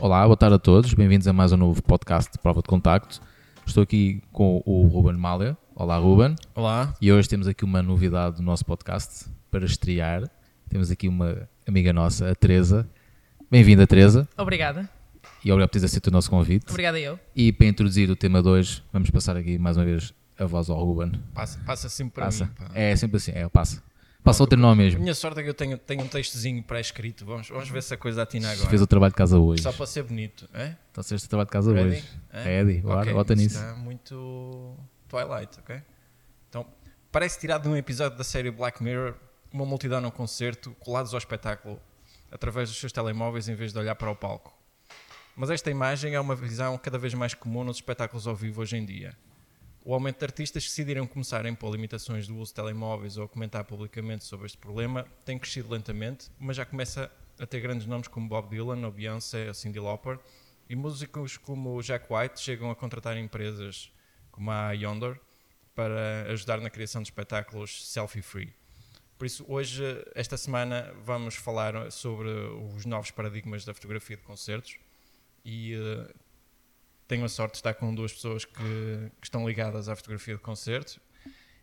Olá, boa tarde a todos, bem-vindos a mais um novo podcast de Prova de Contacto. Estou aqui com o Ruben Malha. Olá, Ruben. Olá. E hoje temos aqui uma novidade do nosso podcast para estrear. Temos aqui uma amiga nossa, a Teresa. Bem-vinda, Teresa. Obrigada. E obrigado por teres aceito o nosso convite. Obrigada eu. E para introduzir o tema 2, vamos passar aqui mais uma vez a voz ao Ruben. Passa, passa sempre para Passa. mim. pá. É sempre assim, é, passa. Passa o teu nome mesmo. minha sorte é que eu tenho, tenho um textozinho pré-escrito. Vamos, vamos ver se a coisa atina agora. Fez o trabalho de casa hoje. Só para ser bonito. É? Então fizeste o trabalho de casa Ready? hoje. É? Ready, bora, Ok, bota nisso. Está muito Twilight, ok? Então, parece tirado de um episódio da série Black Mirror, uma multidão num concerto, colados ao espetáculo, através dos seus telemóveis em vez de olhar para o palco. Mas esta imagem é uma visão cada vez mais comum nos espetáculos ao vivo hoje em dia. O aumento de artistas que decidiram começar a impor limitações do uso de telemóveis ou a comentar publicamente sobre este problema tem crescido lentamente, mas já começa a ter grandes nomes como Bob Dylan, ou Beyoncé, ou Cyndi Lauper, e músicos como Jack White chegam a contratar empresas como a Yonder para ajudar na criação de espetáculos selfie-free. Por isso, hoje, esta semana, vamos falar sobre os novos paradigmas da fotografia de concertos e eh, tenho a sorte de estar com duas pessoas que, que estão ligadas à fotografia de concertos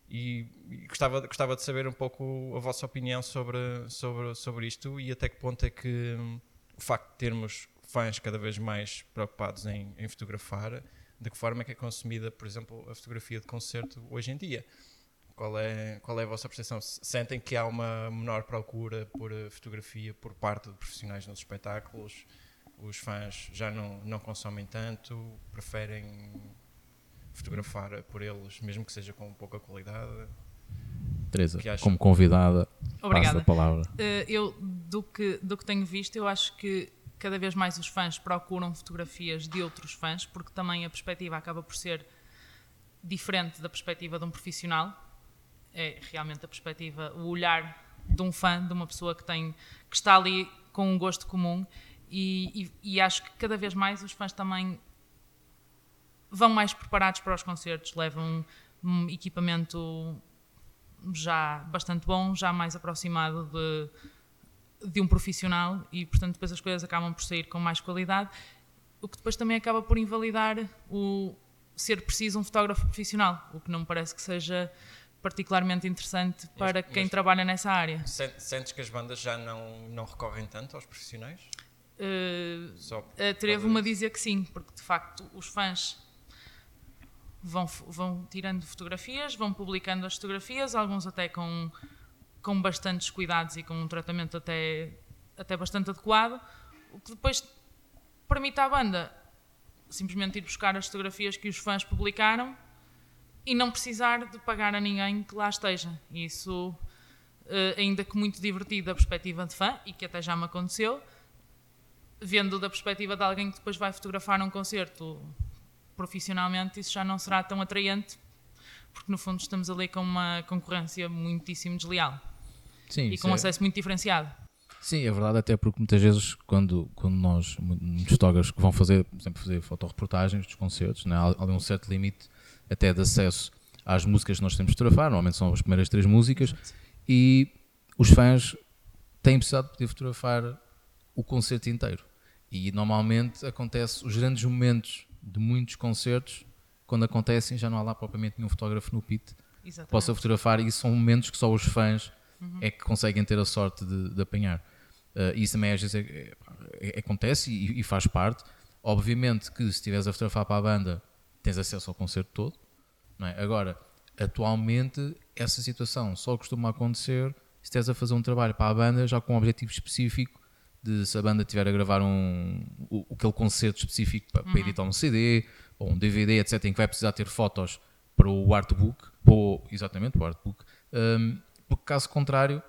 e, e gostava, gostava de saber um pouco a vossa opinião sobre, sobre, sobre isto e até que ponto é que hum, o facto de termos fãs cada vez mais preocupados em, em fotografar, de que forma é que é consumida, por exemplo, a fotografia de concerto hoje em dia? Qual é, qual é a vossa percepção? Se- Sentem que há uma menor procura por eh, fotografia por parte de profissionais nos espetáculos? Os fãs já não, não consomem tanto? Preferem fotografar por eles, mesmo que seja com pouca qualidade? Teresa, como convidada, passo Obrigada. a palavra. Eh, eu, do que, do que tenho visto, eu acho que cada vez mais os fãs procuram fotografias de outros fãs, porque também a perspectiva acaba por ser diferente da perspectiva de um profissional. É realmente a perspectiva, o olhar de um fã, de uma pessoa que, tem, que está ali com um gosto comum. E, e- e acho que cada vez mais os fãs também vão mais preparados para os concertos, levam um equipamento já bastante bom, já mais aproximado de, de um profissional e, portanto, depois as coisas acabam por sair com mais qualidade, o que depois também acaba por invalidar o ser preciso um fotógrafo profissional, o que não me parece que seja particularmente interessante para Mas- quem mas- trabalha nessa área. Sen- Sentes que as bandas já não, não recorrem tanto aos profissionais? Uh, Atrevo-me a dizer que sim, porque de facto os fãs vão, vão tirando fotografias, vão publicando as fotografias, alguns até com, com bastantes cuidados e com um tratamento até, até bastante adequado, o que depois permite à banda simplesmente ir buscar as fotografias que os fãs publicaram e não precisar de pagar a ninguém que lá esteja. Isso, eh, ainda que muito divertido da perspectiva de fã, e que até já me aconteceu, vendo da perspectiva de alguém que depois vai fotografar um concerto profissionalmente, isso já não será tão atraente, porque no fundo estamos ali com uma concorrência muitíssimo desleal Sim, e com um é- acesso muito diferenciado. Sim, é verdade, até porque muitas vezes quando, quando nós, mu- muitos fotógrafos que vão fazer, por exemplo, fazer fotoreportagens dos concertos, né, há, há um certo limite até de acesso às músicas que nós temos de fotografar, normalmente são as primeiras três músicas, e os fãs têm precisado de poder fotografar o concerto inteiro. E normalmente acontece os grandes momentos de muitos concertos, quando acontecem já não há lá propriamente nenhum fotógrafo no pit Exatamente. possa fotografar e são momentos que só os fãs é que conseguem ter a sorte de, de apanhar. Uh, isso também às vezes é- é- é- acontece e, e faz parte. Obviamente que se estiveres a fotografar para a banda tens acesso ao concerto todo. É? Agora, atualmente essa situação só costuma acontecer se estiveres a fazer um trabalho para a banda já com um objetivo específico de se a banda estiver a gravar um, o, aquele concerto específico para, para editar um CD ou um DVD, etc., em que vai precisar ter fotos para o artbook, para o- exatamente, o artbook, hum, porque caso contrário,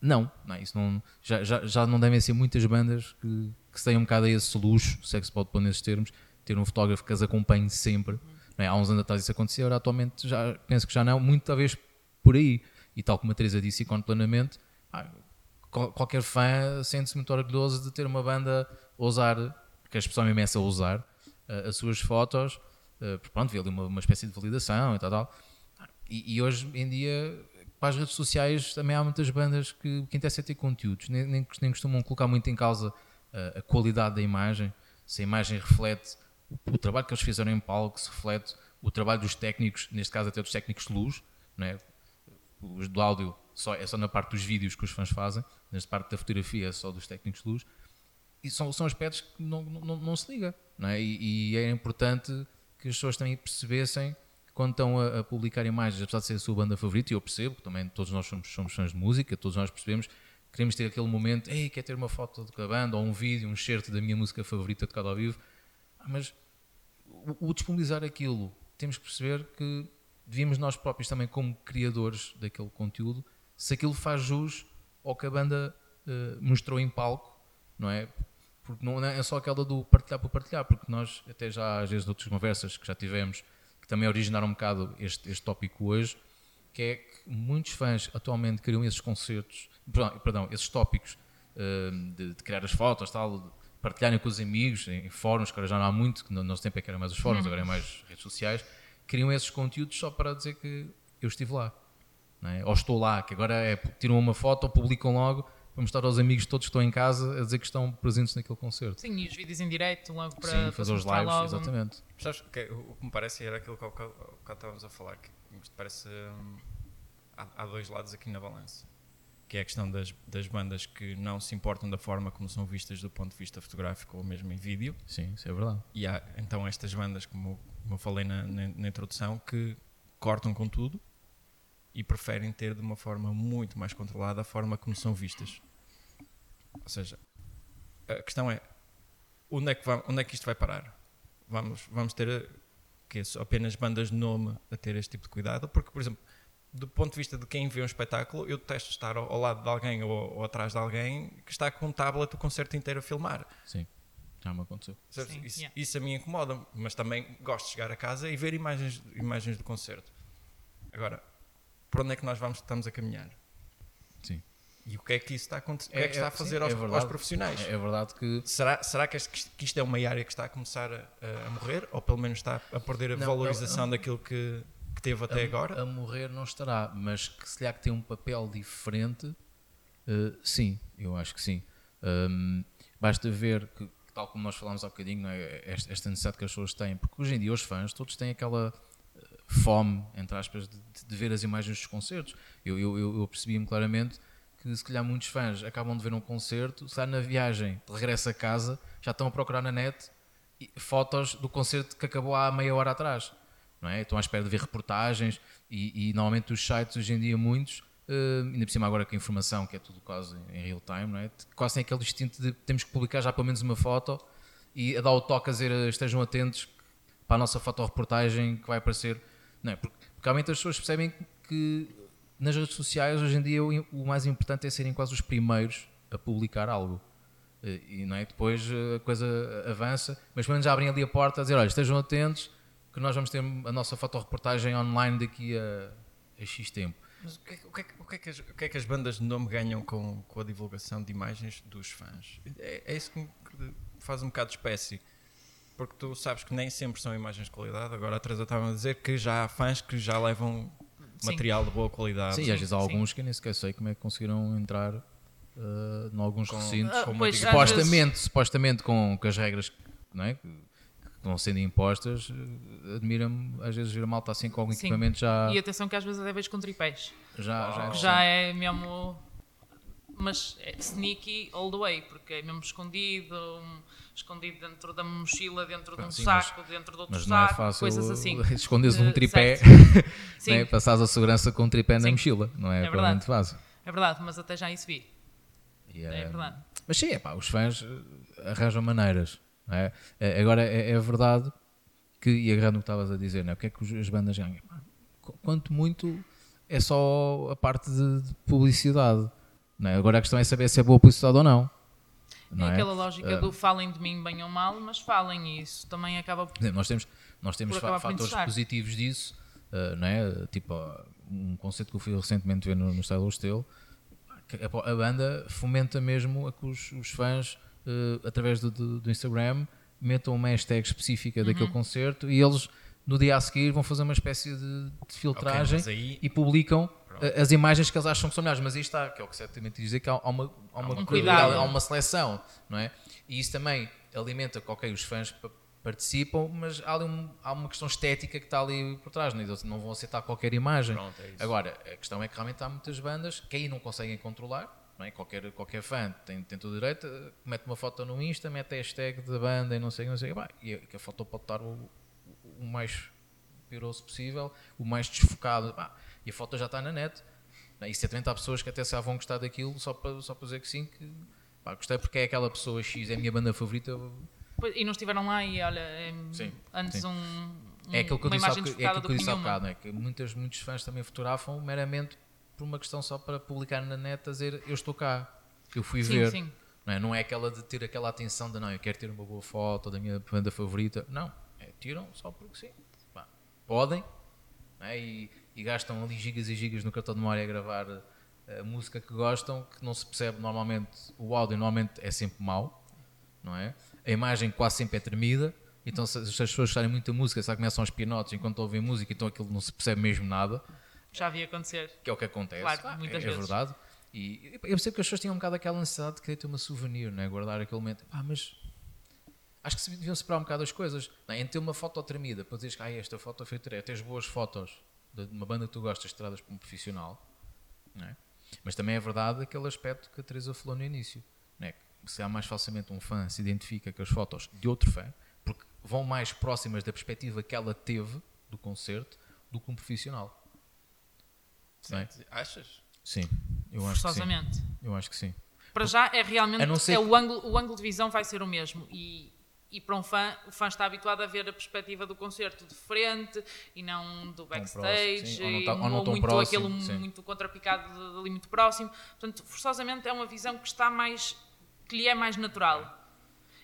não, não, isso não já, já, já não devem ser muitas bandas que, que se tenham um bocado a esse luxo, se é que se pode pôr nesses termos, ter um fotógrafo que as acompanhe sempre. não é? Há uns anos atrás isso acontecia, agora atualmente já, penso que já não, muito talvez por aí. E tal como a Teresa disse e plenamente, ah, qualquer fã sente-se muito orgulhoso de ter uma banda ousar, porque a expressão mesmo é ousar, ah, as suas fotos, porque pronto, vê ali uma, uma espécie de validação e tal, tal. E, e hoje em dia, para as redes sociais, também há muitas bandas que o que interessa é ter conteúdos, nem, nem, nem costumam colocar muito em causa a, a qualidade da imagem, se a imagem reflete o, o, trabalho que eles fizeram em palco, se reflete o trabalho dos técnicos, neste caso até dos técnicos de luz, não é? os do áudio só, é só na parte dos vídeos que os fãs fazem, nesta parte da fotografia só dos técnicos de luz, e são, são aspectos que não, não, não se liga. Não é? E, e é importante que as pessoas também percebessem que quando estão a, a, publicar imagens, apesar de ser a sua banda favorita, e eu percebo, também todos nós somos, somos fãs de música, todos nós percebemos, queremos ter aquele momento, ei, quer ter uma foto da banda, ou um vídeo, um certo da minha música favorita tocada ao vivo, ah, mas o, o disponibilizar aquilo, temos que perceber que devíamos nós próprios também, como criadores daquele conteúdo, se aquilo faz jus ao que a banda uh, mostrou em palco, não é? Porque não é só aquela do partilhar por partilhar, porque nós, até já às vezes, outras conversas que já tivemos, que também originaram um bocado este, este tópico hoje, que é que muitos fãs atualmente criam esses concertos, perdão, perdão esses tópicos uh, de, de, criar as fotos, tal, de partilharem com os amigos, em, em fóruns, que agora já não há muito, que no nosso tempo é que eram mais os fóruns, uhum. agora é mais redes sociais, criam esses conteúdos só para dizer que eu estive lá. É? Ou estou lá, que agora é tiram uma foto, publicam logo para mostrar aos amigos todos que estão em casa a dizer que estão presentes naquele concerto. Sim, e os vídeos em direto logo para, Sim, fazer os lives, logo. exatamente. Sabes, que, o que me parece era aquilo que estávamos a falar, que parece hum, há, há, dois lados aqui na balança. Que é a questão das, das bandas que não se importam da forma como são vistas do ponto de vista fotográfico ou mesmo em vídeo. Sim, isso é verdade. E há então estas bandas, como, como eu falei na, na, na introdução, que cortam com tudo e preferem ter de uma forma muito mais controlada a forma como são vistas. Ou seja, a questão é onde é que, vamos, onde é que isto vai parar? Vamos, vamos ter que apenas bandas de nome a ter este tipo de cuidado? Porque, por exemplo, do ponto de vista de quem vê um espetáculo, eu detesto estar ao, ao lado de alguém ou, ou, atrás de alguém que está com um tablet o concerto inteiro a filmar. Sim, já me aconteceu. Sim, isso, yeah. isso, a mim incomoda, mas também gosto de chegar a casa e ver imagens, imagens do concerto. Agora, por onde é que nós vamos, estamos a caminhar. Sim. E o que é que isso está a, acontecer, é, o que é que está a fazer sim, aos, é verdade, aos, profissionais? É, verdade que. Será, será que, este, que isto é uma área que está a começar a, a morrer? Ou pelo menos está a perder a não, valorização daquilo que, que teve até a, agora? A morrer não estará, mas que se lhe há que ter um papel diferente, uh, sim, eu acho que sim. Um, basta ver que, tal como nós falámos há bocadinho, é? esta necessidade que as pessoas têm, porque hoje em dia os fãs todos têm aquela fome, entre aspas, de, de, ver as imagens dos concertos. Eu, eu, eu percebi-me claramente que se calhar muitos fãs acabam de ver um concerto, se na viagem de regresso a casa, já estão a procurar na net fotos do concerto que acabou há meia hora atrás. Não é? Estão à espera de ver reportagens e, e normalmente os sites hoje em dia muitos, uh, ainda por cima agora com a informação que é tudo quase em real time, não é? quase tem aquele instinto de temos que publicar já pelo menos uma foto e a dar o toque a dizer estejam atentos para a nossa fotoreportagem que vai aparecer não é? Porque, porque realmente as pessoas percebem que nas redes sociais hoje em dia o, o mais importante é serem quase os primeiros a publicar algo. E não é? depois a coisa avança, mas pelo menos abrem ali a porta a dizer: olha, estejam atentos que nós vamos ter a nossa fotoreportagem online daqui a, a X tempo. Mas o que, é, o, que é, o, que é que as, o que é que as bandas de nome ganham com, com a divulgação de imagens dos fãs? É, é isso que me faz um bocado espécie porque tu sabes que nem sempre são imagens de qualidade. Agora a Teresa estava a dizer que já há fãs que já levam Sim. material de boa qualidade. Sim, Sim. às vezes há alguns Sim. que nem sequer sei como é que conseguiram entrar uh, em alguns com, recintos. Uh, pois, supostamente, vezes... supostamente com, com as regras não é? que estão sendo impostas, uh, admira-me às vezes ver a malta assim com algum equipamento já. E atenção que às vezes até vejo com tripés. Já, já, é já é mesmo. Mas é sneaky all the way, porque é mesmo escondido escondido dentro da mochila, dentro de um sim, saco, mas, dentro de outro mas saco, é coisas assim. Escondes um tripé, né? passares a segurança com um tripé na sim. mochila, não é, é verdade. fácil. É verdade, mas até já isso vi. Yeah. É, é verdade. Mas sim, é pá, os fãs eh, arranjam maneiras. É? é? Agora é, é, verdade que, e agarrando o que estavas a dizer, não é? o que é que as bandas ganham? Quanto muito é só a parte de publicidade. Não é? Agora a questão é saber se é boa publicidade ou não. Não é, é aquela lógica uh, do falem de mim bem ou mal, mas falem isso também acaba por. Nós temos, nós temos fatores positivos disso, uh, não é? Tipo, um conceito que eu fui recentemente ver no, no Style Hostel, a, a, banda fomenta mesmo a que os, os fãs, uh, através do, do, do, Instagram, metam uma hashtag específica uhum. daquele concerto e eles no dia a seguir vão fazer uma espécie de, de filtragem okay, aí, e publicam as imagens que eles acham que são melhores, mas aí está, que é o que certamente dizer que há, há uma, há uma, um cuidado. há uma seleção, não é? E isso também alimenta que, ok, os fãs pa- participam, mas há, ali um- há uma questão estética que está ali por trás, não, é? Não vão aceitar qualquer imagem. Pronto, é. Agora, a questão é que realmente há muitas bandas que aí não conseguem controlar, não é? qualquer, qualquer fã tem, tem todo o direito, mete uma foto no Insta, mete a hashtag da banda e não sei, não sei, pá, e a, foto pode estar o, o mais piroso possível, o mais desfocado, pá, e a foto já está na net. E certamente há pessoas que até se vão gostar daquilo só para, só para dizer que sim, que pá, gostei porque é aquela pessoa X, é a minha banda favorita. E não estiveram lá e olha, é, Sim, antes sim. um, É aquilo que eu disse boca- é aquilo que eu disse há bocado, não é? que muitas, muitos fãs também fotografam meramente por uma questão só para publicar na net a dizer eu estou cá, eu fui Sim, ver. sim. Não é? não é aquela de ter aquela atenção de não, eu quero ter uma boa foto da minha banda favorita. Não, é, tiram só porque sim. Pá, podem não é? e, e gastam ali gigas e gigas no cartão de memória a gravar eh, a música que gostam, que não se percebe normalmente, o áudio normalmente é sempre mau, não é? A imagem quase sempre é tremida, então se, se as pessoas gostarem muito da música, só começam aos pinotes enquanto ouvem música, então aquilo não se percebe mesmo nada Já vi acontecer. que é o que acontece. Claro, Ah, muitas é, é vezes. verdade. E eu percebo que as pessoas tinham um bocado aquela necessidade de querer ter uma souvenir, né? guardar aquele momento. Pá, mas acho que se deviam separar um bocado as coisas. Não é? Em ter uma foto tremida, para dizeres que ah, esta foto foi tremida, tens boas fotos de uma banda que tu gostas, tiradas por um profissional. Não é? Mas também é verdade aquele aspecto que a Teresa falou no início. É? Que Se há mais facilmente um fã se identifica com as fotos de outro fã, porque vão mais próximas da perspectiva que ela teve do concerto do que um profissional. Não é? Achas? Sim, eu acho que sim. Forçosamente. Eu acho que sim. Para já é realmente A não ser é que- o, ângulo, o ângulo de visão vai ser o mesmo e, e para um fã, o fã está habituado a ver a perspectiva do concerto de frente e não do backstage próximo, sim. Ou não tá- ou não tão muito próximo, aquele sim. muito contrapicado ali muito próximo. Portanto, forçosamente é uma visão que está mais que lhe é mais natural.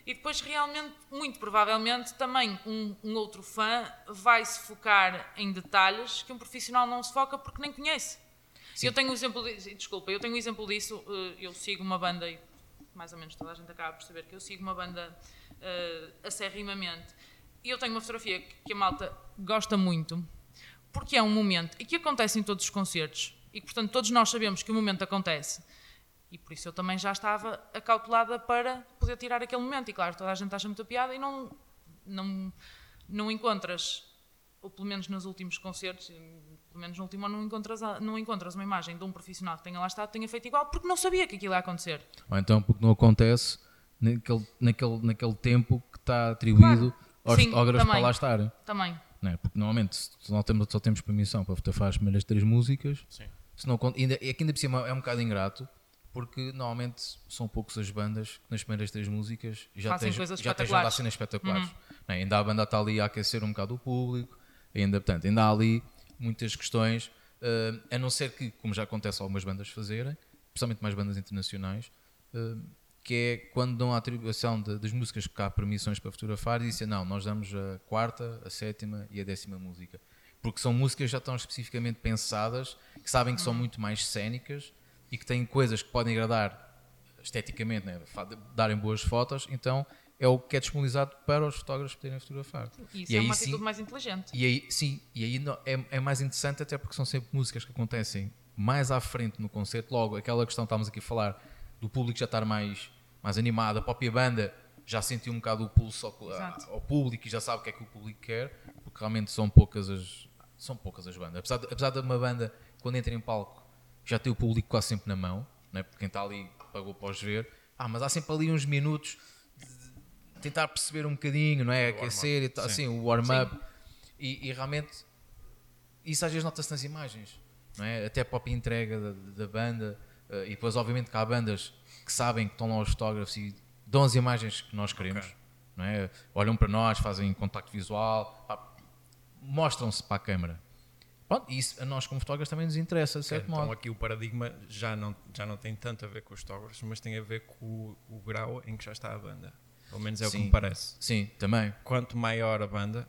E depois realmente, muito provavelmente, também um, um outro fã vai se focar em detalhes que um profissional não se foca porque nem conhece. Sim. Eu tenho um exemplo disso, desculpa, eu tenho um exemplo disso, eh, eu sigo uma banda e mais ou menos toda a gente acaba por saber que eu sigo uma banda uh, acerrimamente. E eu tenho uma fotografia que a malta gosta muito porque é um momento e que acontece em todos os concertos e que, portanto, todos nós sabemos que o momento acontece. E por isso eu também já estava acautelada para poder tirar aquele momento. E claro, toda a gente acha muita piada e não, não, não encontras ou pelo menos nos últimos concertos, pelo menos no último ano, não encontras, não encontras uma imagem de um profissional que tenha lá estado, tenha feito igual, porque não sabia que aquilo ia acontecer. Ou então porque não acontece naquele, naquele, naquele tempo que está atribuído aos Sim, fotógrafos para lá estarem. Também. Não é? Porque normalmente se só temos, só temos permissão para fotografar as primeiras três músicas. Sim. Se não, con- ainda, é que ainda por cima é um bocado ingrato, porque normalmente são poucas as bandas que nas primeiras três músicas já Fazem tens, coisas já tens espetaculares. já cenas espetaculares. Não é? Ainda a banda está ali a aquecer um bocado o público, ainda, portanto, ainda há ali muitas questões, eh, a não ser que, como já acontece a algumas bandas fazerem, principalmente mais bandas internacionais, eh, que é quando dão a atribuição de- das músicas que há permissões para fotografar dizem não, nós damos a quarta, a sétima e a décima música. Porque são músicas que já estão especificamente pensadas, que sabem que são muito mais cénicas e que têm coisas que podem agradar esteticamente, né? darem boas fotos, então é o que é disponibilizado para os fotógrafos poderem fotografar. Isso E é uma sim- atitude mais inteligente. e aí, sim, e aí é, é mais interessante até porque são sempre músicas que acontecem mais à frente no concerto. Logo, aquela questão que estávamos aqui a falar do público já estar mais, mais animado, a própria banda já sentiu um bocado o pulso ao, Exato. ao público e já sabe o que é que o público quer, porque realmente são poucas as, são poucas as bandas. Apesar de, apesar de uma banda, quando entra em palco, já tem o público quase sempre na mão, né? porque quem está ali pagou para os ver. Ah, mas há sempre ali uns minutos de tentar perceber um bocadinho, não é? Aquecer e tal, sim. assim, o warm-up. E, e realmente, isso às vezes nota-se nas imagens, não é? Até a própria entrega da, da banda. Eh, e depois, obviamente, que há bandas que sabem que estão lá os fotógrafos e dão as imagens que nós queremos, Ok. não é? Olham para nós, fazem contacto visual, mostram-se para a câmara. Pronto, e isso a nós como fotógrafos também nos interessa, de certo então modo. aqui o paradigma já não, já não tem tanto a ver com os fotógrafos, mas tem a ver com o, o grau em que já está a banda. Pelo menos é o que Sim. me parece. Sim, também. Quanto maior a banda,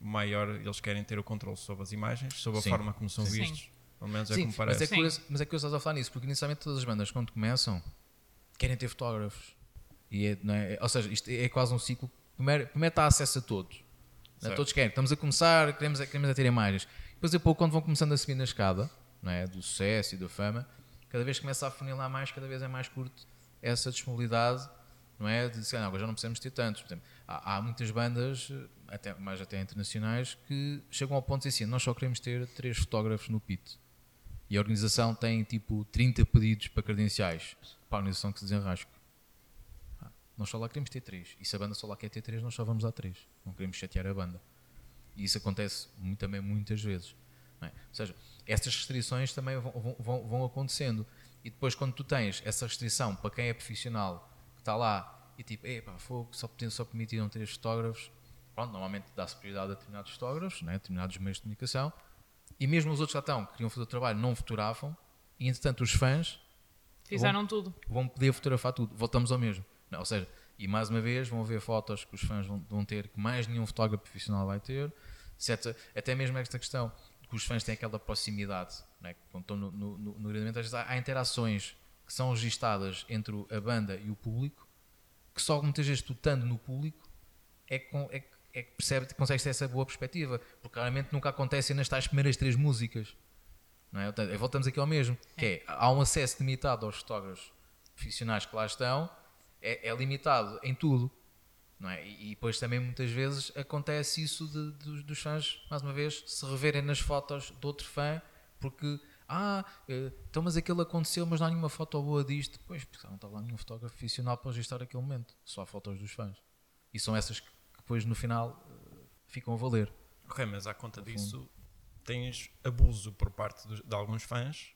maior eles querem ter o controle sobre as imagens, sobre a Sim. forma como são Sim. vistos. Pelo menos é Sim, como mas parece. é, Sim. curioso, mas é curioso estás a falar nisso, porque inicialmente todas as bandas, quando começam, querem ter fotógrafos. E é, não é- ou seja, isto é quase um ciclo. Primeiro, primeiro está acesso a todos. É? Certo. Todos querem. Estamos a começar, queremos, queremos é ter imagens. Depois, a pouco, quando vão começando a subir na escada, não é? do sucesso e da fama, cada vez começa a funilar mais, cada vez é mais curto essa disponibilidade, não é? De dizer, não, já não precisamos ter tantos. Exemplo, há, há muitas bandas, até, mais até internacionais, que chegam ao ponto de dizer assim, nós só queremos ter três fotógrafos no pit. E a organização tem tipo 30 pedidos para credenciais para a organização que se desenrasca. Nós só lá queremos ter três. E se a banda só lá quer ter três, nós só vamos dar três. Não queremos chatear a banda. E isso acontece muito, também muitas vezes. é? Ou seja, estas restrições também vão, vão- vão, acontecendo. E depois, quando tu tens essa restrição para quem é profissional, que está lá e tipo, epá, fogo, só, só permitiram três fotógrafos, pronto, normalmente dá-se prioridade a determinados fotógrafos, não é? determinados meios de comunicação, e mesmo os outros já estão, que queriam fazer o trabalho, não fotografam, e entretanto os fãs Fizeram tudo. vão poder fotografar tudo. Voltamos ao mesmo. Não, ou seja, e mais uma vez vão haver fotos que os fãs vão, vão ter que mais nenhum fotógrafo profissional vai ter. Certo? Até mesmo esta questão que os fãs têm aquela proximidade, não é? quando estão no, no, no, às vezes há, há interações que são registadas entre a banda e o público, que só muitas vezes tu estando no público é con- é, que- é que percebe, consegues ter essa boa perspectiva, porque claramente nunca acontecem nas tais primeiras três músicas. Não é? Portanto, voltamos aqui ao mesmo, que é, há um acesso limitado aos fotógrafos profissionais que lá estão, é, é limitado em tudo. Não é? E, e depois também muitas vezes acontece isso de, dos- dos fãs, mais uma vez, se reverem nas fotos de outro fã, porque, ah, eh, então mas aquilo aconteceu, mas não há nenhuma foto boa disto. Pois, porque não está lá nenhum fotógrafo profissional para registrar aquele momento, só há fotos dos fãs. E são essas que depois no final ficam a valer. Ok, mas à conta disso tens abuso por parte dos- de alguns fãs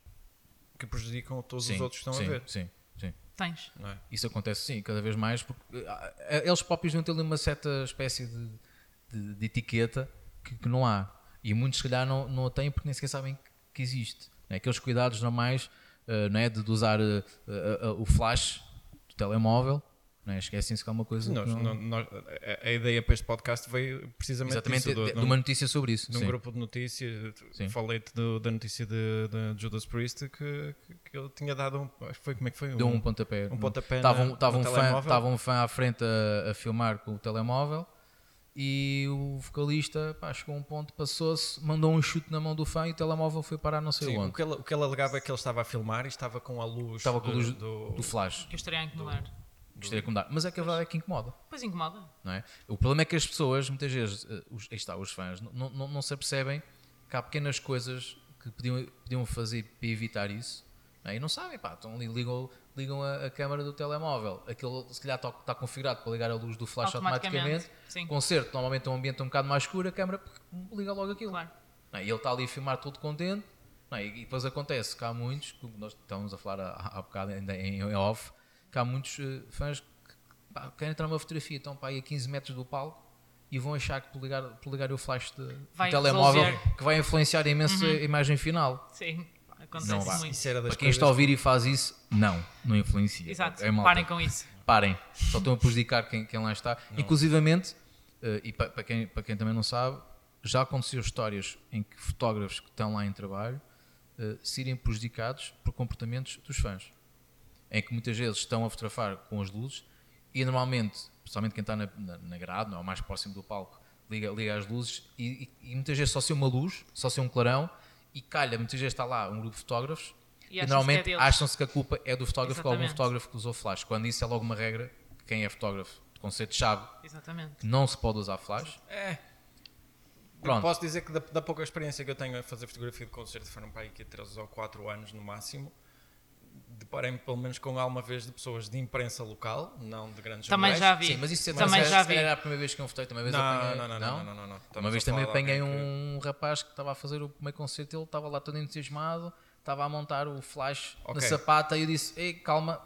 que prejudicam todos os outros que estão sim, a ver. Sim, sim. Tens. Não é? Isso acontece sim, cada vez mais, porque ah, eles próprios não têm ali uma certa espécie de, de- de etiqueta que, que não há. E muitos, se calhar, não, não a têm porque nem sequer sabem que, existe. Né? Aqueles cuidados normais ah, não é? de, de usar ah, ah, o flash do telemóvel, não é? esquecem-se que é uma coisa. Nós- que não- não- nós- a, ideia para este podcast veio precisamente exatamente disso, de, do- de uma notícia sobre isso. num sim. grupo de notícias, falei-te do- da notícia de, de Judas Priest que, que, que ele tinha dado um. acho que Foi como é que foi? Deu um pontapé. um pontapé Estava um, estava no um fã, estava um fã à frente a, a filmar com o telemóvel e o vocalista pá, chegou a um ponto, passou-se, mandou um chute na mão do fã e o telemóvel foi parar não sei Sim, o, onde. que ele, o que ele alegava é que ele estava a filmar e estava com a luz, Estava com a do- luz do, do flash. Que eu estaria a incomodar. Gostaria de mudar. Mas é que a verdade é que incomoda. Pois incomoda. Não é? O problema é que as pessoas, muitas vezes, eh, os, aí está, os fãs, não, não, não se apercebem que há pequenas coisas que podiam, podiam fazer para evitar isso não é? e não sabem. Pá, estão ali, ligam, ligam a, a câmara do telemóvel. Aquilo se calhar está, está configurado para ligar a luz do flash automaticamente. Sim. Concerto, normalmente é um ambiente um bocado mais escuro, a câmara liga logo aquilo. Claro. É? E ele está ali a filmar todo contente. É? E depois acontece que há muitos, que nós estávamos a falar há, há bocado ainda em, em off, que há muitos eh, fãs que pá, querem entrar numa fotografia, estão para aí a 15 metros do palco e vão achar que por ligar, por ligar o flash de, do telemóvel resolver. Uhum. que vai influenciar imenso a imagem final. Sim. Acontece Não muito. Isso era das Para quem coisas está a ouvir e faz isso, não, não influencia. Exato. É. Parem com isso. Parem, só estão a prejudicar quem, quem lá está. Inclusivamente, eh, e pa- para quem, para quem também não sabe, já aconteceu histórias em que fotógrafos que estão lá em trabalho eh, serem prejudicados por comportamentos dos fãs. Em que muitas vezes estão a fotografar com as luzes e normalmente, principalmente quem está na, na, na grade, não, é, mais próximo do palco, liga, liga as luzes e, e- e muitas vezes só ser uma luz, só ser um clarão e calha, muitas vezes está lá um grupo de fotógrafos E e, acham-se normalmente que é acham-se que a culpa é do fotógrafo ou algum fotógrafo que usou flash, quando isso é logo uma regra que quem é fotógrafo de conceito-chave que não se pode usar flash. É. Pronto. Posso dizer que da, da pouca experiência que eu tenho a fazer fotografia de concerto, foram para aí que 3 ou 4 anos no máximo, deparei-me pelo menos com alguma vez de pessoas de imprensa local, não de grandes Também jornais. já vi. Sim, mas isso é Também mas já vi. era a primeira vez que eu votei, também vez Não, apanhei. não, não, não, não, não, não. Estamos Uma vez também apanhei um rapaz que estava a fazer o primeiro concerto, ele estava lá todo entusiasmado, estava a montar o flash na Ok. sapata e eu disse: Ei, calma,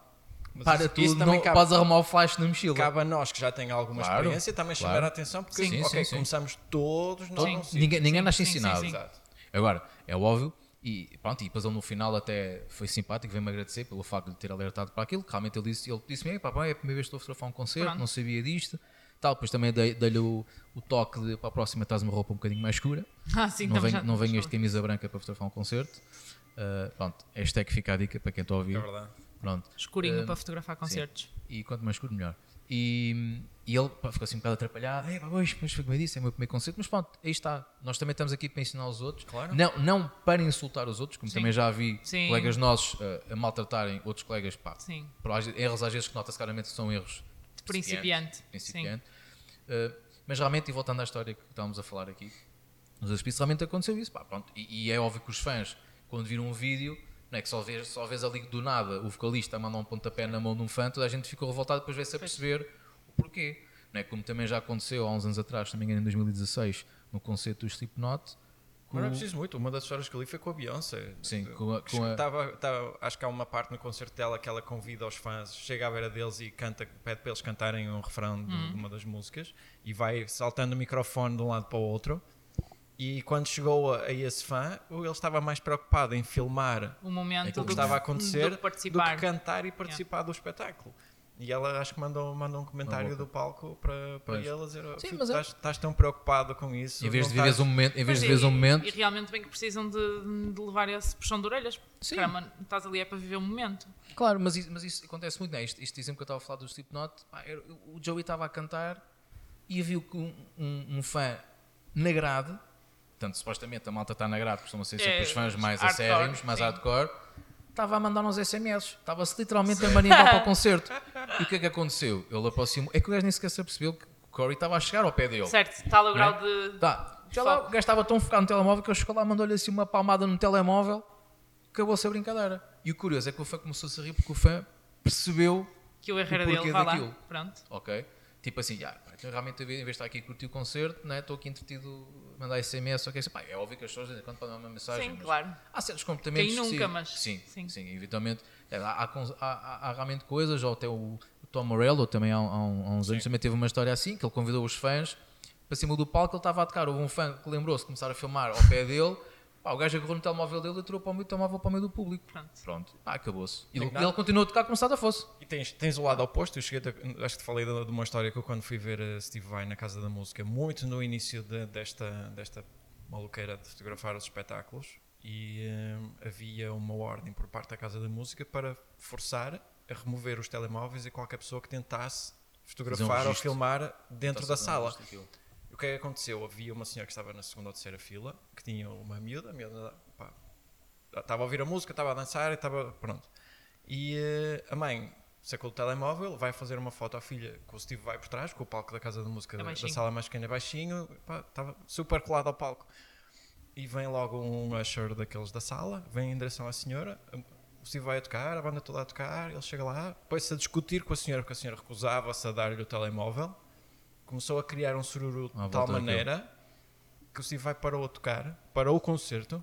Mas para isso- isso tudo, também não cabe- podes arrumar o flash na mochila. Cabe a nós que já tem alguma Claro, experiência também chamar claro. a atenção, porque Sim, sim, sim. começamos todos nós. Ninguém, ninguém nasce sim, sim, ensinado. Agora, é óbvio, e pronto, e depois ele no final até foi simpático, veio-me agradecer pelo facto de ter alertado para aquilo. que Realmente ele disse, ele disse-me, "Ei, pá, pá, é a primeira vez que estou a fotografar um concerto, Pronto. não sabia disto. Tal, depois também dei- dei-lhe o, o toque de para a próxima estás uma roupa um bocadinho mais escura. Ah, sim, não venho, já- não venhas de camisa branca para fotografar um concerto. Uh, pronto, esta é que fica a dica para quem está a ouvir. É verdade. Pronto. Escurinho Eh, para fotografar concertos. E quanto mais escuro, melhor. E, e ele pá, ficou assim um bocado atrapalhado. É, pá, pois, pois foi como eu disse, é o meu primeiro concerto. Mas pronto, aí está. Nós também estamos aqui para ensinar os outros. Claro. Não, não para insultar os outros, como Sim. também já vi Sim. colegas nossos uh, a maltratarem outros colegas. Pá, Sim. por erros às vezes que nota-se claramente são erros de Principiante, principiante. Uh, mas realmente, e voltando à história que estávamos a falar aqui, nos hospícios realmente aconteceu isso. Pá, pronto. E, e é óbvio que os fãs, quando viram um vídeo, não é que só vês, só vês ali do nada o vocalista a mandar um pontapé na mão de um fã, toda a gente ficou revoltado, depois vê-se a perceber o porquê. Não é? Como também já aconteceu há uns anos atrás, engano, em 2016, no concerto do Slipknot. Mas não é preciso muito. Uma das histórias que eu li foi com a Beyoncé. Sim, com a- com a- Tava- tava- acho que há uma parte no concerto dela que ela convida os fãs, chega à beira deles e canta, pede para eles cantarem um refrão de, de uma das músicas e vai saltando o microfone de um lado para o outro. E quando chegou a, a esse fã, ele estava mais preocupado em filmar O momento aquilo do que estava a acontecer do que participar. do que cantar e participar do espetáculo. E ela acho que mandou, mandou um comentário do palco para, para ele a dizer: "Oh, Sim, "Filho, mas é- estás, estás tão preocupado com isso. Em vez de viveres estás- um momento, em vez Pois de é, viveres um e- momento, E realmente bem que precisam de, de levar esse puxão de orelhas. Sim. Caramba, estás ali é para viver o momento. Claro, mas isso, mas isso acontece muito, não é? Isto, isto exemplo que eu estava a falar do Slipknot, pá, o Joey estava a cantar e viu que um, um, um fã na grade, portanto, supostamente a malta está na grade, porque costumam ser sempre É, os fãs mais acérrimos, mais sim. hardcore, estava a mandar uns SMS, estava-se literalmente a marimbar para o concerto. E o que é que aconteceu? Ele aproximou, é que o gajo nem sequer se apercebeu que o Corey estava a chegar ao pé dele. Certo, tal o grau Não de. Tá. Já lá, o gajo estava tão focado no telemóvel que ele chegou lá, mandou-lhe assim uma palmada no telemóvel, acabou-se a brincadeira. E o curioso é que o fã começou-se a rir porque o fã percebeu Que o erro era dele, vá lá. Pronto. Ok? Tipo assim, ah, pá, então realmente, em vez de estar aqui a curtir o concerto, né, estou aqui entretido a mandar SMS, ok? Assim, pá, é óbvio que as pessoas, quando, podem mandar uma mensagem. Sim, mas claro. Há certos comportamentos. Quem nunca, sim, mas- Sim, sim, sim. eventualmente. é, há, há, há- há- realmente coisas, ou até o, o Tom Morello, também há, uns anos, também teve uma história assim, que ele convidou os fãs para cima do palco, ele estava a tocar. Houve um fã que lembrou-se de começar a filmar ao pé dele. Pá, o gajo agarrou no telemóvel dele e tirou para o do telemóvel para o meio do público. Pronto. Pronto. Pá, acabou-se. E ele, ele continuou a tocar como se nada fosse. E tens, tens o lado oposto, eu cheguei a, acho que te falei de, de uma história que eu quando fui ver a Steve Vai na Casa da Música, muito no início de- desta, desta maluqueira de fotografar os espetáculos, e hum, havia uma ordem por parte da Casa da Música para forçar a remover os telemóveis e qualquer pessoa que tentasse fotografar ou registro. filmar dentro da sala. E o que é que aconteceu? Havia uma senhora que estava na segunda ou terceira fila, que tinha uma miúda, a miúda pá, estava a ouvir a música, estava a dançar e estava. Pronto. E eh, a mãe sacou o telemóvel, vai fazer uma foto à filha com o Steve vai por trás, com o palco da casa da música É da, da sala mais pequena baixinho, pá, estava super colado ao palco. E vem logo um usher daqueles da sala, vem em direção à senhora, o Steve vai a tocar, a banda toda a tocar, ele chega lá, põe-se a discutir com a senhora, porque a senhora recusava-se a dar-lhe o telemóvel, começou a criar um sururu de tal maneira que o Steve vai parou a tocar, parou o concerto,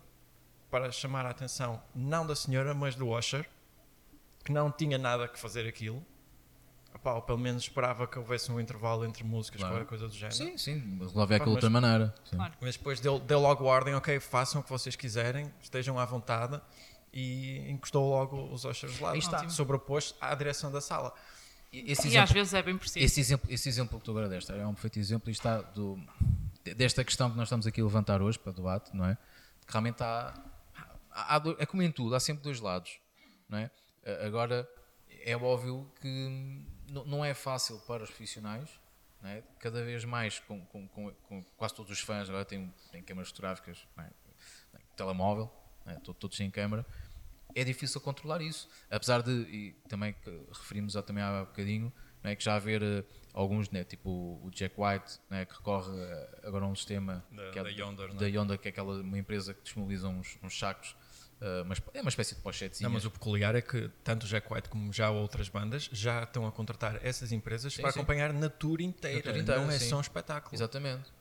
para chamar a atenção não da senhora, mas do usher, que não tinha nada que fazer aquilo. Epá, ou pelo menos esperava que houvesse um intervalo entre músicas, Claro. qualquer coisa do género. Sim, sim, resolve aquilo de mas- outra maneira. Sim. Claro. Mas depois deu, deu logo ordem, ok, façam o que vocês quiserem, estejam à vontade e encostou logo os ushers lá. Sobreposto à direção da sala. E Esse E às exemplo, vezes é bem preciso. esse, exemplo, esse exemplo que tu agora deste é um perfeito exemplo e está do, desta questão que nós estamos aqui a levantar hoje para debate, não é? Que realmente há, há, há é como em tudo, há sempre dois lados, não é? Agora, é óbvio que não é fácil para os profissionais, não é? cada vez mais com, com- com- com quase todos os fãs agora têm, têm câmaras fotográficas, é? telemóvel, é? To- todos sem câmara, é difícil controlar isso. Apesar de, e também que referimos também há bocadinho, não é, que já haver eh, alguns, né, tipo o Jack White, né, que recorre eh, agora a um sistema Da- que é da Yondr, não é? da Yondr, que é aquela, uma empresa que disponibiliza uns, uns sacos, eh, mas é uma espécie de pochetes. Não, mas o peculiar é que tanto o Jack White como já outras bandas já estão a contratar essas empresas Sim, para sim. acompanhar na tour inteira. Na tour inteira, não é sim. só um espetáculo. Exatamente.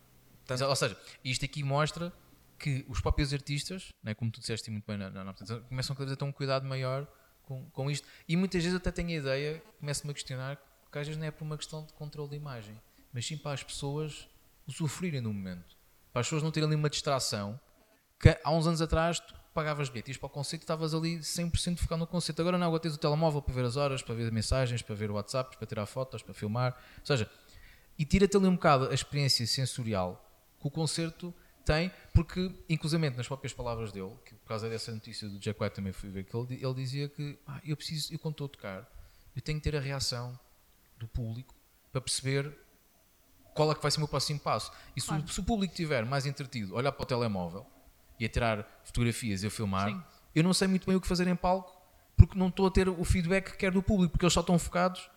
Exa- Ou seja, isto aqui mostra que os próprios artistas, né, como tu disseste muito bem na, na, na começam cada vez a ter um cuidado maior com, com isto. E muitas vezes até tenho a ideia, começo-me a questionar, que às vezes não é por uma questão de controle de imagem, mas sim para as pessoas usufruírem no momento. Para as pessoas não terem ali uma distração que há uns anos atrás tu pagavas bilhete, ias para o concerto e estavas ali 100% focado no concerto. Agora não, agora tens o telemóvel para ver as horas, para ver mensagens, para ver o WhatsApp, para tirar fotos, para filmar. Ou seja, e tira-te ali um bocado a experiência sensorial que o concerto tem, porque, inclusivamente nas próprias palavras dele, que por causa dessa notícia do Jack White também fui ver, que ele, ele dizia que "Ah, eu preciso, eu quando estou a tocar, eu tenho que ter a reação do público para perceber qual é que vai ser o meu próximo passo. E se, o, se o público estiver mais entretido, a olhar para o telemóvel e a tirar fotografias e a filmar, Sim. eu não sei muito bem o que fazer em palco porque não estou a ter o feedback que quero do público, porque eles só estão focados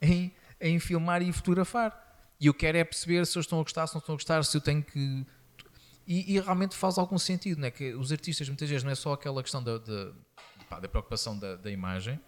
em, em filmar e fotografar. E eu quero é perceber se eles estão a gostar, se não estão a gostar, se eu tenho que. E, e realmente faz algum sentido, né? que os artistas muitas vezes não é só aquela questão da, da, pá, da preocupação da, da imagem,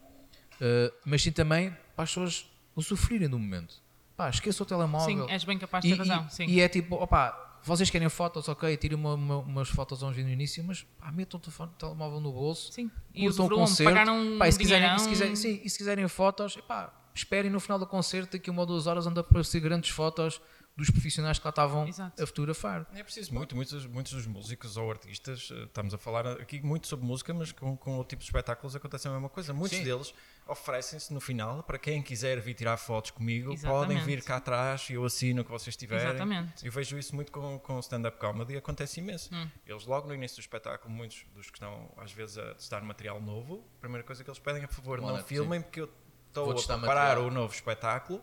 eh, mas sim também para as pessoas usufruírem do momento. Pá, esqueça o telemóvel. Sim, és bem capaz de ter razão. e, sim. e é tipo, opá, vocês querem fotos, ok, tirem uma- uma- umas fotos a vídeos no início, mas pá, metam o telefone- telemóvel no bolso. Sim. E curtam o concerto. pagaram Pá, e se quiserem, se quiserem- sim, e se quiserem fotos, epá, esperem no final do concerto, daqui a uma ou duas horas, onde aparecer grandes fotos dos profissionais que lá estavam Exato. a fotografar. É preciso muito, muitos, muitos dos músicos ou artistas, eh, estamos a falar aqui muito sobre música, mas com, com o tipo de espetáculos acontece a mesma coisa. Muitos Sim. deles oferecem-se no final para quem quiser vir tirar fotos comigo, Exatamente. podem vir cá atrás e eu assino o que vocês tiverem. Exatamente. Eu vejo isso muito com, com stand-up comedy, acontece imenso. Hum. Eles logo no início do espetáculo, muitos dos que estão às vezes a testar material novo, a primeira coisa que eles pedem é por favor Um não alerta, filmem porque eu estou a preparar material. o novo espetáculo.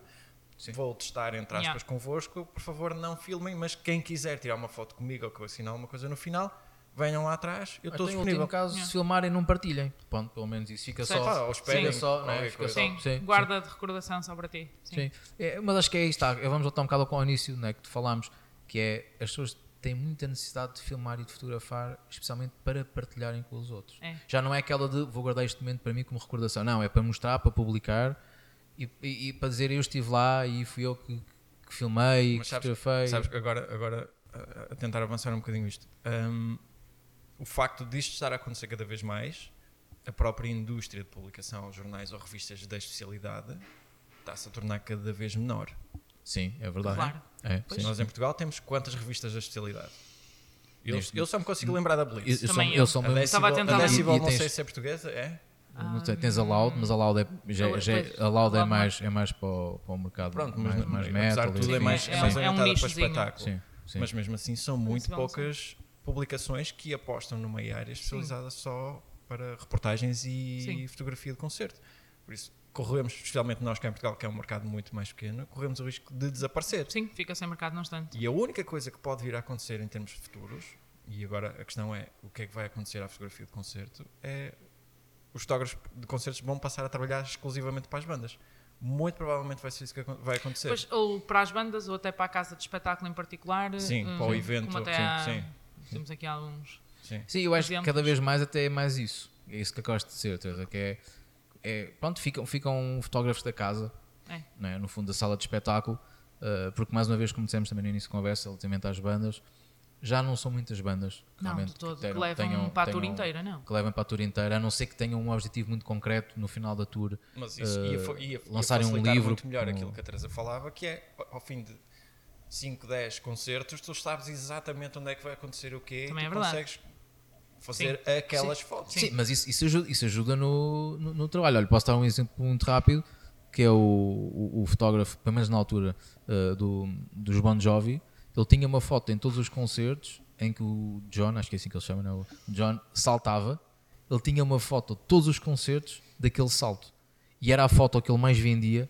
Sim. Vou testar entre aspas Yeah. convosco, por favor não filmem, mas quem quiser tirar uma foto comigo ou que eu assinar alguma coisa no final, venham lá atrás, eu estou Até em disponível. último caso, Yeah. se filmarem, não partilhem. Pronto, pelo menos isso fica Certo. só. Pá, ou esperem fica só, é? Fica só- Sim, sim, guarda de recordação só para ti. Sim. Sim. É, mas acho que é isso, tá? vamos voltar um bocado ao início né, que tu falámos, que é as pessoas têm muita necessidade de filmar e de fotografar, especialmente para partilharem com os outros. É. Já não é aquela de vou guardar este momento para mim como recordação, não, é para mostrar, para publicar e, e- e para dizer eu estive lá e fui eu que, que filmei, que Mas sabes, fotografei. sabes, agora, agora a, tentar avançar um bocadinho isto, hum, o facto disto estar a acontecer cada vez mais, a própria indústria de publicação, jornais ou revistas da especialidade, está-se a tornar cada vez menor. Sim, é verdade. Claro. É. Nós em Portugal temos quantas revistas da especialidade? Eu, eu só me consigo lembrar da Eu, Blitz. eu sou, Também eu eu. sou A mesmo- Estava a Decibel, tentar a. Decibel não tens- sei se é portuguesa, é? Não sei, tens a Loud, mas a Loud é, já, já, pois. a Loud é mais, é mais para, o, para o mercado Pronto, mas, mais, mais apesar metal. de tudo é mais, é É mais um- é um orientada para nichozinho. espetáculo. Sim, sim. Mas mesmo assim são muito não poucas publicações que apostam numa área especializada só para reportagens e Sim. fotografia de concerto. Por isso, corremos, especialmente nós cá em Portugal, que é um mercado muito mais pequeno, corremos o risco de desaparecer. Sim, fica sem mercado num instante. E a única coisa que pode vir a acontecer em termos futuros, e agora a questão é o que é que vai acontecer à fotografia de concerto, é os fotógrafos de concertos vão passar a trabalhar exclusivamente para as bandas. Muito provavelmente vai ser isso que vai acontecer. Pois, ou para as bandas, ou até para a casa de espetáculo em particular. Sim, hum, para o evento, Como até sim, há- sim. Temos aqui alguns. Sim. Sim, eu acho que exemplos. cada vez mais até é mais isso. É isso que eu gosto de ser, Teresa, que é, é pronto, ficam, ficam fotógrafos da casa, É. não é? no fundo da sala de espetáculo, uh, porque mais uma vez, como dissemos também no início da conversa, relativamente às bandas, já não são muitas bandas que Não, realmente todo. tenham- que levam tenham- para a tour inteira, não. Que levem para a tour inteira, a não ser que tenham um objetivo muito concreto no final da tour. Mas isso eh, ia, fa- ia, ia lançarem um livro muito melhor com- aquilo que a Teresa falava, que é ao fim de 5, 10 concertos, tu sabes exatamente onde é que vai acontecer o quê Também e é consegues fazer aquelas fotos. Sim, mas isso, isso ajuda, isso ajuda no, no, no trabalho. Olha, posso dar um exemplo muito rápido, que é o, o, o fotógrafo, pelo menos na altura, uh, do, dos Bon Jovi, ele tinha uma foto em todos os concertos em que o John, acho que é assim que ele chama, não é? o John saltava, ele tinha uma foto de todos os concertos daquele salto. E era a foto que ele mais vendia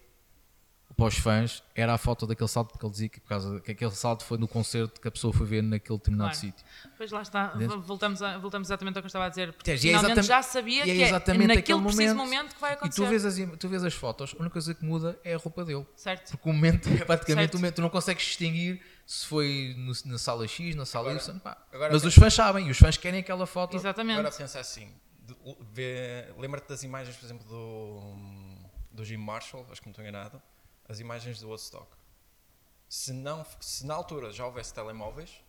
para os fãs, era a foto daquele salto, porque ele dizia que, por causa, que aquele salto foi no concerto que a pessoa foi ver naquele determinado Claro. sítio. Pois lá está, Entende? voltamos, a- voltamos exatamente ao que eu estava a dizer. Porque é finalmente já sabia e é que é naquele aquele preciso momento. que vai E acontecer. tu vês, as, tu vês as fotos, a única coisa que muda é a roupa dele. Certo? Porque o momento é praticamente Certo. o momento. Tu não consegues distinguir se foi no- na sala X, na sala Agora- Y. pá. agora Mas os fãs sabem e os fãs querem aquela foto. Exatamente. Agora pensa assim, lembra-te das imagens, por exemplo, do, do Jim Marshall, acho que não estou enganado, as imagens do Woodstock. Se, não, se na altura já houvesse telemóveis,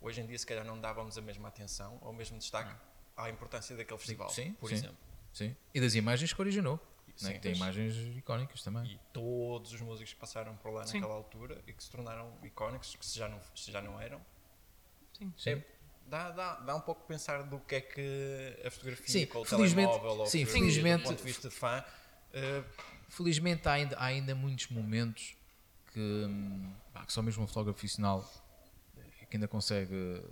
hoje em dia se calhar não dávamos a mesma atenção ou o mesmo destaque à importância daquele festival, Sim, por sim. exemplo. Sim. E das imagens que originou. Sim, né? que tem imagens icónicas também. E todos os músicos que passaram por lá Sim. naquela altura e que se tornaram icónicos, que se já não, se já não eram, Sim. Sim. É, dá, dá, dá um pouco pensar do que é que a fotografia Sim, com o telemóvel ou sim, felizmente- do ponto de vista de fã. eh, Felizmente há ainda, há ainda muitos momentos que, pá, que só mesmo um fotógrafo profissional é que ainda consegue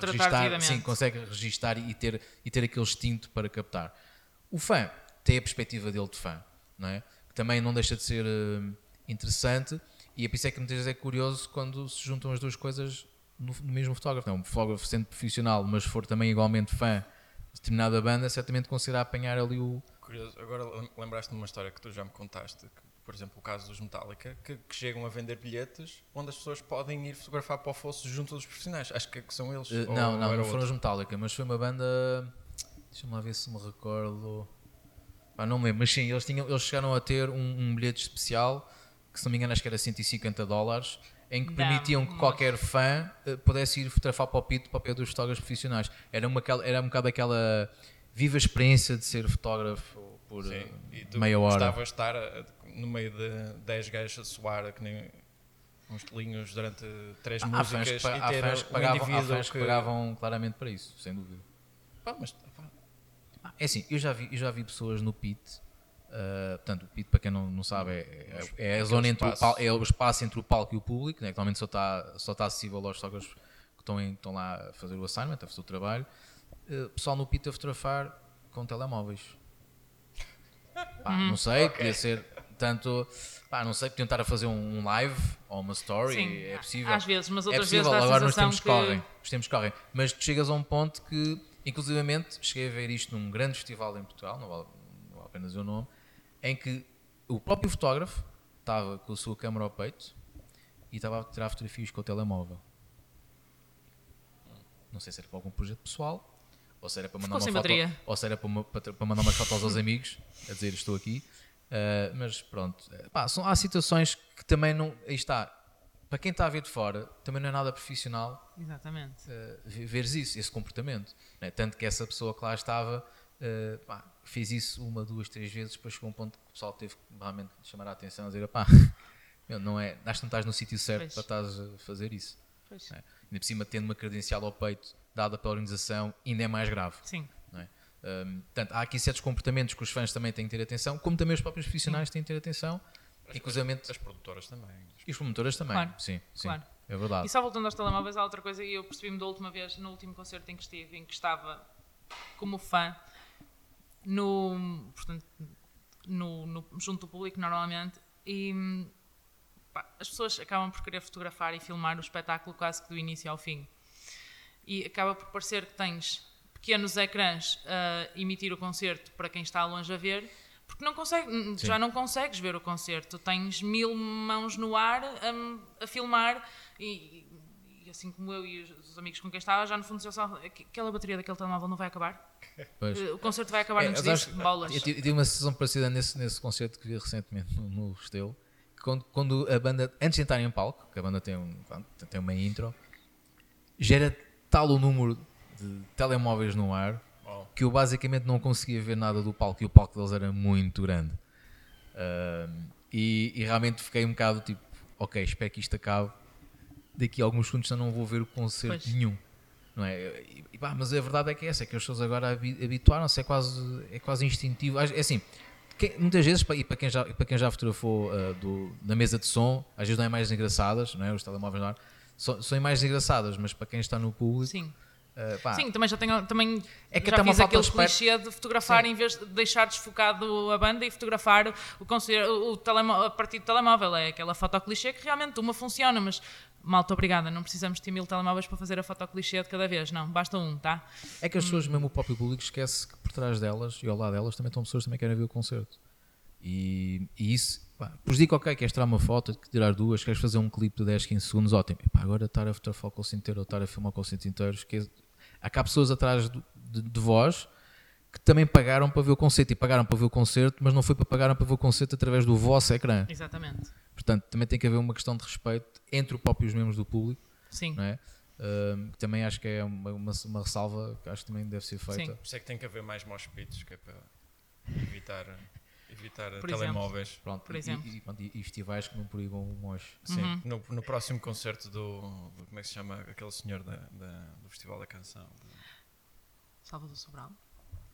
registar, sim, consegue registar e ter, e ter aquele instinto para captar. O fã tem a perspectiva dele de fã, não é? Que também não deixa de ser hum, interessante e é por isso é que muitas vezes é curioso quando se juntam as duas coisas no, no mesmo fotógrafo. Não, um fotógrafo sendo profissional, mas for também igualmente fã de determinada banda, certamente conseguirá apanhar ali o. Curioso, agora lem- lembraste-me de uma história que tu já me contaste, que, por exemplo, o caso dos Metallica, que, que chegam a vender bilhetes onde as pessoas podem ir fotografar para o fosso junto dos profissionais. Acho que, que são eles. Ou- não, não, não foram outro? os Metallica, mas foi uma banda. Deixa-me lá ver se me recordo. Pá, não me lembro, mas sim, eles, tinham, eles chegaram a ter um, um bilhete especial, que se não me engano acho que era 150 dólares, em que Não, permitiam que mas- qualquer fã eh, pudesse ir fotografar para o pito para o pé dos fotógrafos profissionais. Era, uma, aquela- era um bocado aquela viva experiência de ser fotógrafo por eh, Sim, e tu meia hora. gostavas de estar a- no meio de 10 gajos a suar que nem uns telinhos durante 3 Há fãs, músicas há fãs que pagavam, que pagavam claramente para isso, sem dúvida. Pá, mas, pá, Ah, É assim, eu já vi, eu já vi pessoas no pit. ah, portanto, o pit, para quem não, não sabe, é, é- é a zona entre o, pal- é o espaço entre o palco e o público, né, que normalmente só está só está acessível aos fotógrafos que estão, em- estão lá a fazer o assignment, a fazer o trabalho. Ah, pessoal no pit a fotografar com telemóveis. Pá, Hum. Não sei, podia ser tanto. Pá, não sei, podiam estar a fazer um, live ou uma story, Sim, é possível. às vezes, mas outras é possível, vezes agora nos tempos que- correm. Os tempos correm. Mas tu chegas a um ponto que, inclusivamente, cheguei a ver isto num grande festival em Portugal, não vale, não vale a pena dizer o nome, em que o próprio fotógrafo estava com a sua câmera ao peito e estava a tirar fotografias com o telemóvel. Não sei se era para algum projeto pessoal, ou se era para mandar Ficou uma foto, bateria. ou se era para, uma- para, para mandar umas fotos aos amigos, a dizer estou aqui. Uh, mas pronto, Uh, pá, são, há situações que também não. Aí está. Para quem está a ver de fora, também não é nada profissional Exatamente. uh, ve- veres isso, esse comportamento. né? Tanto que essa pessoa que lá estava uh, pá, fez isso uma, duas, três vezes, depois chegou a um ponto que o pessoal teve que realmente chamar a atenção e dizer: pá, meu, não é, acho que não estás no sítio certo Pois. para estás a fazer isso. Né? Ainda por cima, tendo uma credencial ao peito dada pela organização, ainda é mais grave. Sim. não é? Um, portanto, há aqui certos comportamentos que os fãs também têm que ter atenção, como também os próprios profissionais têm que ter atenção, inclusive as produtoras também. e os promotoras também. Claro, Sim, sim, claro. é verdade. E só voltando aos telemóveis, há outra coisa que eu percebi-me da última vez, no último concerto em que estive, em que estava como fã, no, portanto, no, no- junto do público normalmente, e pá, as pessoas acabam por querer fotografar e filmar o espetáculo quase que do início ao fim. E acaba por parecer que tens pequenos ecrãs a emitir o concerto para quem está longe a ver, porque não consegue, já não consegues ver o concerto. Tens mil mãos no ar hum, a, filmar e, e assim como eu e os, os amigos com quem estava, já no fundo já aquela bateria daquele telemóvel não vai acabar. Pois. O concerto vai acabar É, antes disso, bolas. Eu tive, uma sensação parecida nesse, nesse concerto que vi recentemente no, no Restelo, que quando, quando a banda, antes de entrar em palco, que a banda tem, um, tem uma intro, já era tal o número de telemóveis no ar que eu basicamente não conseguia ver nada do palco e o palco deles era muito grande. Ahm, e, e realmente fiquei um bocado tipo, ok, espero que isto acabe. Daqui a alguns segundos eu não vou ver o concerto Pois. nenhum. Não é? E, e pá, mas a verdade é que é essa, é que as pessoas agora habi- habituaram-se, é quase, é quase instintivo. É assim, quem- muitas vezes, e para quem já, para quem já fotografou ah, do, na mesa de som, às vezes não é imagens engraçadas, não é? os telemóveis no ar, são, são imagens engraçadas, mas para quem está no público, Sim. ah, pá, Sim, também já tenho. Também É que já fiz aquele clichê de fotografar Sim. em vez de deixar desfocado a banda e fotografar o, concerto, o telemó- a partir do telemóvel. É aquela foto clichê que realmente uma funciona, mas malta, obrigada. Não precisamos ter mil telemóveis para fazer a foto clichê de cada vez. Não, basta um, tá? É que as pessoas, mesmo o próprio público, esquece que por trás delas e ao lado delas também estão pessoas que também querem ver o concerto. E, e isso, pá, prejudica, ok, queres tirar uma foto, tirar duas, queres fazer um clipe de 10, 15 segundos, ótimo. Epá, agora estar a fotografar o concerto inteiro ou estar a filmar o concerto inteiro, esquece. Há cá pessoas atrás do- de, de vós que também pagaram para ver o concerto e pagaram para ver o concerto, mas não foi para pagaram para ver o concerto através do vosso ecrã. Exatamente. Portanto, também tem que haver uma questão de respeito entre os próprios membros do público Sim. não é? Que também acho que é uma, uma, uma ressalva que acho que também deve ser feita. Sim. Por isso é que tem que haver mais mosh pits, que é para evitar, evitar Por telemóveis. Pronto, Por e- exemplo. E, pronto, e- e festivais que não proíbam o mosh. Sim, Uhum. no, no próximo concerto do, do- Como é que se chama aquele senhor da, da- do Festival da Canção? Salvador Sobral.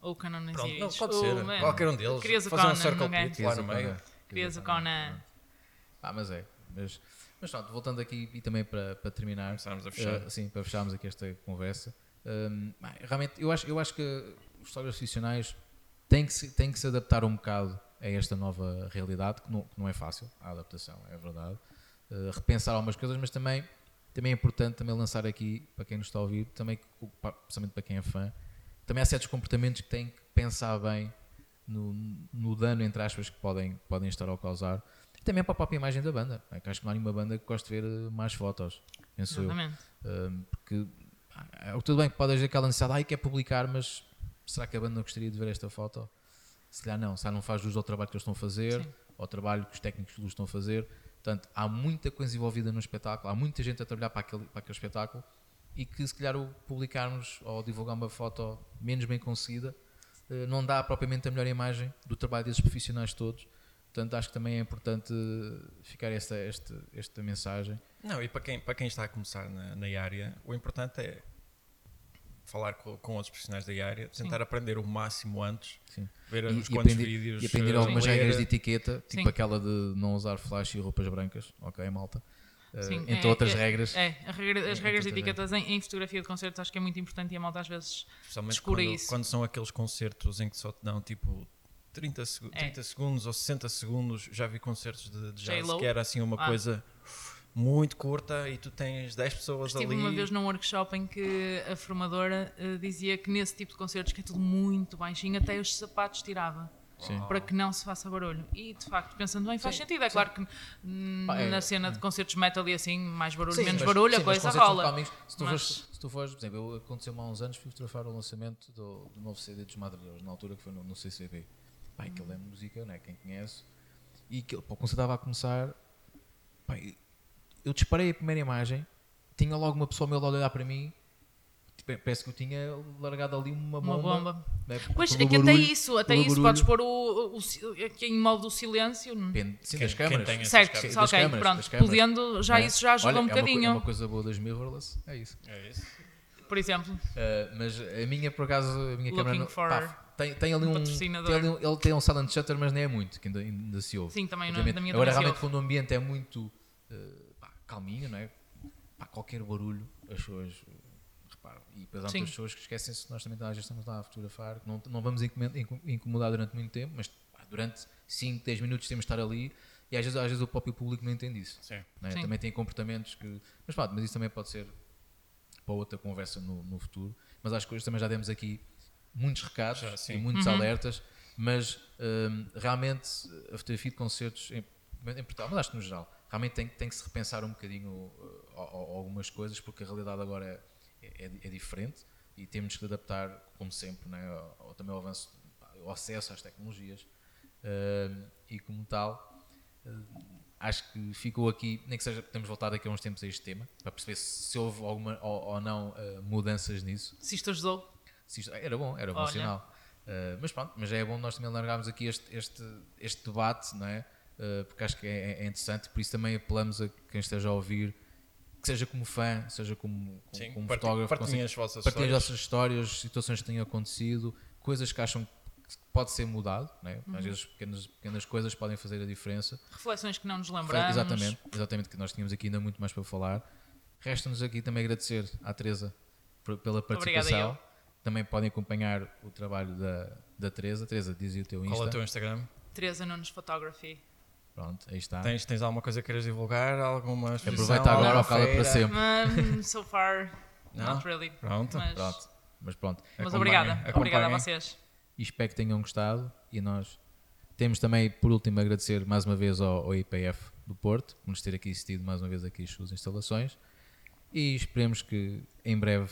Ou Canon Pronto, não, pode Ou, ser. man, Qualquer um deles. Querias o Fazer um Conan, circle não é? pit lá no meio. Querias o Conan. Ah, mas é. Mas, mas pronto, voltando aqui e também para, para terminar, Começarmos a fechar. eh, sim, para fecharmos aqui esta conversa, bem, realmente eu acho, eu acho que os fotógrafos profissionais têm que, se, têm que se adaptar um bocado a esta nova realidade, que não, que não é fácil, a adaptação, é verdade. Uh, repensar algumas coisas, mas também, também é importante também lançar aqui, para quem nos está a ouvir, também, principalmente para quem é fã, também há certos comportamentos que têm que pensar bem no, no dano, entre aspas, que podem, podem estar a causar. E também para a própria imagem da banda. É acho que não há nenhuma banda que goste de ver eh, mais fotos, penso Exatamente. eu. Uh, porque ah, tudo bem que pode haver aquela necessidade, ai, quer publicar, mas será que a banda não gostaria de ver esta foto? Se calhar não, se calhar não faz luz ao trabalho que eles estão a fazer, Sim. ao trabalho que os técnicos de luz estão a fazer. Portanto, há muita coisa envolvida no espetáculo, há muita gente a trabalhar para aquele, para aquele espetáculo e que se calhar o publicarmos ou divulgar uma foto menos bem conseguida eh, não dá propriamente a melhor imagem do trabalho desses profissionais todos. Portanto, acho que também é importante ficar esta, esta, esta mensagem. Não, e para quem, para quem está a começar na, na área, o importante é falar com, com outros profissionais da área, tentar Sim. aprender o máximo antes, Sim. ver e, uns e quantos aprender, vídeos. E aprender algumas regras de etiqueta, tipo Sim. aquela de não usar flash e roupas brancas, ok, malta? Uh, Sim, entre é, outras é, regras. É, regra, as regras de etiquetas em, em, fotografia de concertos acho que é muito importante e a malta às vezes descura quando, isso. Quando são aqueles concertos em que só te dão tipo 30, seg é. 30 segundos ou 60 segundos, já vi concertos de, de jazz que era assim uma ah. coisa muito curta e tu tens 10 pessoas Estive ali. Estive uma vez num workshop em que a formadora uh, dizia que nesse tipo de concertos que é tudo muito baixinho, até os sapatos tirava. Sim. para que não se faça barulho. E de facto, pensando bem, faz sim, sentido. É sim. claro que na é, cena de concertos metal e assim, mais barulho, menos mas, barulho, a coisa rola. se, tu mas... fores, se tu fores, por exemplo, aconteceu há uns anos, fui fotografar o lançamento do, do novo CD dos Madrilheiros, na altura que foi no, no CCB. Pá, aquilo é música, né? quem conhece. E aquilo, pá, quando estava a começar, pá, eu disparei a primeira imagem, tinha logo uma pessoa ao meu lado a olhar para mim parece que eu tinha largado ali uma bomba. Uma bomba. Né? Pois, é que barulho, até isso, até isso, barulho. podes pôr o, o, o, aqui em modo do silêncio. Depende, sim, das câmaras. Certo, sim, ok, câmaras, pronto. Podendo, já é? isso já ajuda Olha, um bocadinho. É uma, é uma, coisa boa das mirrorless, é isso. É isso. Por exemplo. Uh, mas a minha, por acaso, a minha câmera... Não, pá, tem, tem ali um, tem ali um, ele tem um silent shutter, mas nem é muito, que ainda, ainda se ouve. Sim, também não, da minha Agora, realmente, quando o ambiente é muito uh, calminho, não é? Pá, qualquer barulho, as pessoas e depois há muitas pessoas que esquecem-se que nós também às vezes estamos lá a fotografar, não, não vamos incomodar durante muito tempo, mas pá, durante 5, 10 minutos temos de estar ali e às vezes, às vezes o próprio público não entende isso. Sim. Né? Sim. Também tem comportamentos que. Mas pá, mas isso também pode ser para outra conversa no, no futuro. Mas acho que hoje também já demos aqui muitos recados Já, e muitos uhum. alertas, mas um, realmente a fotografia de concertos em, em Portugal, mas acho que no geral, realmente tem, tem que se repensar um bocadinho uh, algumas coisas, porque a realidade agora é é, é, diferente e temos que adaptar, como sempre, né, ao, também ao avanço, ao acesso às tecnologias uh, e como tal, uh, acho que ficou aqui, nem que seja, temos voltado aqui a uns tempos a este tema, para perceber se, houve alguma ou, ou não uh, mudanças nisso. Se isto ajudou? Se isto, era bom, era bom Olha. sinal. mas pronto, mas é bom nós também largarmos aqui este, este, este debate, não é? Porque acho que é, é interessante, por isso também apelamos a quem esteja a ouvir que seja como fã, seja como, como, Sim, como fotógrafo, partilhem as vossas partilhem histórias. as vossas histórias, situações que tenham acontecido, coisas que acham que pode ser mudado, né? Uhum. às vezes pequenas, pequenas coisas podem fazer a diferença. Reflexões que não nos lembramos. Exatamente, exatamente, que nós tínhamos aqui ainda muito mais para falar. Resta-nos aqui também agradecer à Teresa pela participação. Também podem acompanhar o trabalho da, da Teresa. Teresa, dizia o teu Insta. Qual é o teu Instagram? Teresa Nunes Photography. Pronto, aí está. Tens, tens alguma coisa que queres divulgar? Alguma Aproveita agora ou cala para sempre. Um, so far, Não? not really. Pronto. Mas pronto. Mas pronto. Mas obrigada. Acompanhem. Obrigada a vocês. E espero que tenham gostado. E nós temos também, por último, agradecer mais uma vez ao, ao IPF do Porto por nos ter aqui assistido mais uma vez aqui as suas instalações. E esperemos que em breve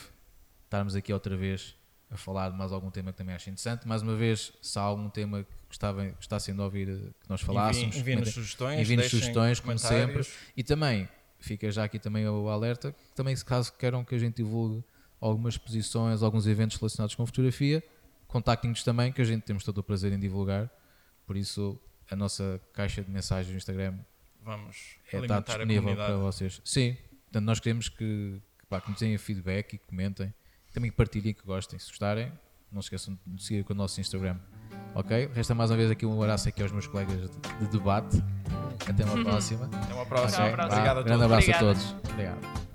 estarmos aqui outra vez a falar de mais algum tema que também acho interessante. Mais uma vez, se há algum tema que gostava, gostassem de ouvir que nós falássemos, enviem-nos sugestões, enviem sugestões, como sempre. E também, fica já aqui também o alerta, também se caso queiram que a gente divulgue algumas exposições, alguns eventos relacionados com fotografia, contactem-nos também, que a gente temos todo o prazer em divulgar. Por isso, a nossa caixa de mensagens no Instagram Vamos é, está disponível para vocês. Sim, portanto, nós queremos que, que, pá, que nos deem feedback e que comentem também partilhem que gostem. Se gostarem, não se esqueçam de seguir com o nosso Instagram. Ok? Resta mais uma vez aqui um abraço aqui aos meus colegas de debate. Até uma próxima. Até uma próxima. Okay? Obrigado a todos. Grande abraço Obrigada. a todos. Obrigado.